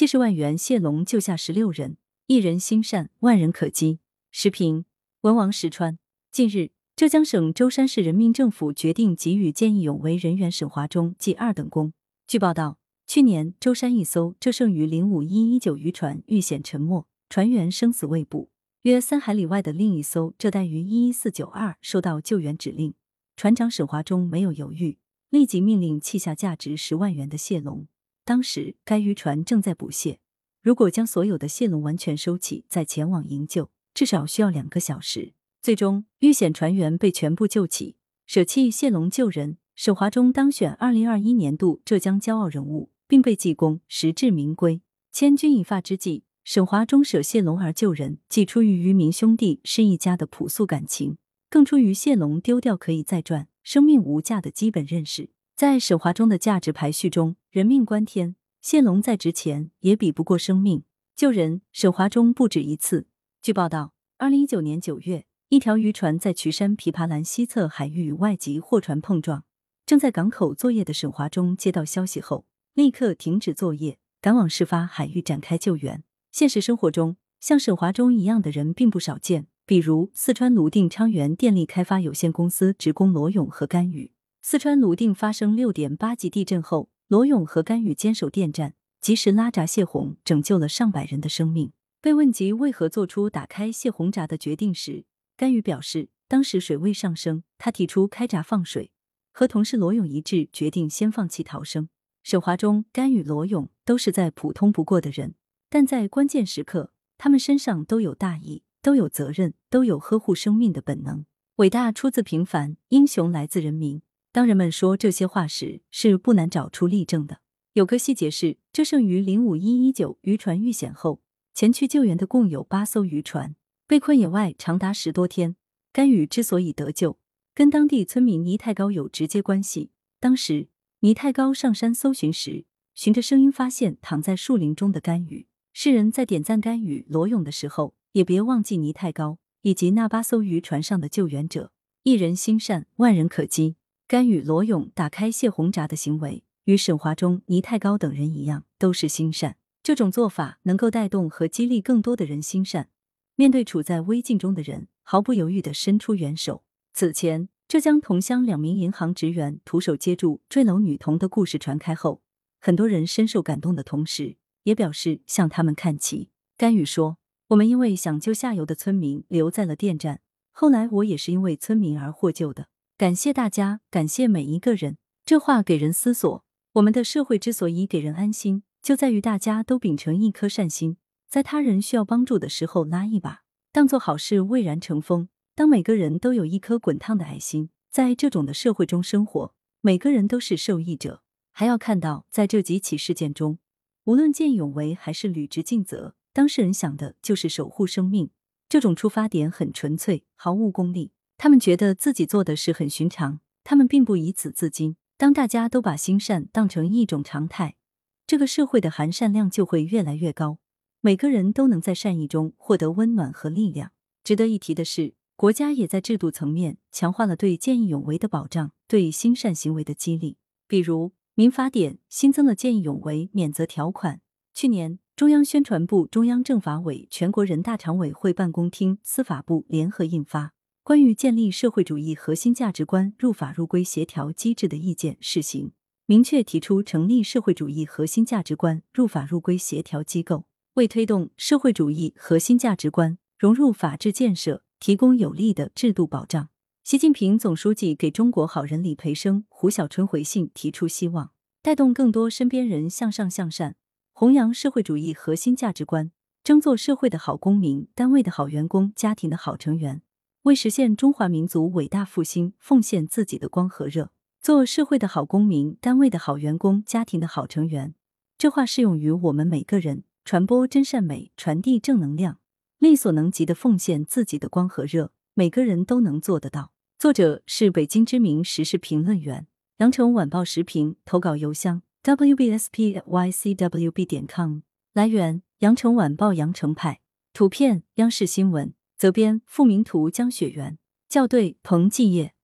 七十万元谢龙救下十六人，一人心善，万人可击。时评：文王石川。近日，浙江省舟山市人民政府决定给予见义勇为人员沈华忠记二等功。据报道，去年舟山一艘浙剩余零五一一九渔船遇险沉没，船员生死未卜。约三海里外的另一艘浙带鱼一一四九二收到救援指令，船长沈华忠没有犹豫，立即命令弃下价值十万元的蟹笼。当时该渔船正在捕蟹，如果将所有的蟹笼完全收起再前往营救，至少需要两个小时。最终遇险船员被全部救起，舍弃蟹笼救人。沈华忠当选二零二一年度浙江骄傲人物，并被记功，实至名归。千钧一发之际。沈华忠舍谢龙而救人，既出于渔民兄弟是一家的朴素感情，更出于谢龙丢掉可以再赚、生命无价的基本认识。在沈华忠的价值排序中，人命关天，谢龙再值钱也比不过生命。救人，沈华忠不止一次。据报道，二零一九年九月，一条渔船在渠山琵琶兰西侧海域与外籍货船碰撞，正在港口作业的沈华忠接到消息后，立刻停止作业，赶往事发海域展开救援。现实生活中，像沈华忠一样的人并不少见。比如，四川泸定昌源电力开发有限公司职工罗勇和甘宇。四川泸定发生六点八级地震后，罗勇和甘宇坚守电站，及时拉闸泄洪，拯救了上百人的生命。被问及为何做出打开泄洪闸的决定时，甘宇表示，当时水位上升，他提出开闸放水，和同事罗勇一致决定先放弃逃生。沈华忠、甘宇、罗勇都是再普通不过的人。但在关键时刻，他们身上都有大义，都有责任，都有呵护生命的本能。伟大出自平凡，英雄来自人民。当人们说这些话时，是不难找出例证的。有个细节是，这剩余零五一一九渔船遇险后，前去救援的共有八艘渔船，被困野外长达十多天。甘雨之所以得救，跟当地村民倪太高有直接关系。当时，倪太高上山搜寻时，循着声音发现躺在树林中的甘雨。世人在点赞甘雨罗勇的时候，也别忘记倪太高以及那八艘渔船上的救援者。一人心善，万人可击。甘雨罗勇打开泄洪闸的行为，与沈华忠、倪太高等人一样，都是心善。这种做法能够带动和激励更多的人心善，面对处在危境中的人，毫不犹豫的伸出援手。此前，浙江桐乡两名银行职员徒手接住坠楼女童的故事传开后，很多人深受感动的同时。也表示向他们看齐。甘雨说：“我们因为想救下游的村民，留在了电站。后来我也是因为村民而获救的。感谢大家，感谢每一个人。”这话给人思索。我们的社会之所以给人安心，就在于大家都秉承一颗善心，在他人需要帮助的时候拉一把。当做好事蔚然成风，当每个人都有一颗滚烫的爱心，在这种的社会中生活，每个人都是受益者。还要看到，在这几起事件中。无论见义勇为还是履职尽责，当事人想的就是守护生命。这种出发点很纯粹，毫无功利。他们觉得自己做的事很寻常，他们并不以此自矜。当大家都把心善当成一种常态，这个社会的含善量就会越来越高。每个人都能在善意中获得温暖和力量。值得一提的是，国家也在制度层面强化了对见义勇为的保障，对心善行为的激励，比如。民法典新增了见义勇为免责条款。去年，中央宣传部、中央政法委、全国人大常委会办公厅、司法部联合印发《关于建立社会主义核心价值观入法入规协调机制的意见》试行，明确提出成立社会主义核心价值观入法入规协调机构，为推动社会主义核心价值观融入法治建设提供有力的制度保障。习近平总书记给中国好人李培生、胡小春回信，提出希望带动更多身边人向上向善，弘扬社会主义核心价值观，争做社会的好公民、单位的好员工、家庭的好成员，为实现中华民族伟大复兴奉献自己的光和热。做社会的好公民、单位的好员工、家庭的好成员，这话适用于我们每个人。传播真善美，传递正能量，力所能及的奉献自己的光和热，每个人都能做得到。作者是北京知名时事评论员，羊城晚报时评投稿邮箱 wbspycwb 点 com。来源：羊城晚报羊城派。图片：央视新闻。责编：付明图，江雪源。校对：彭继业。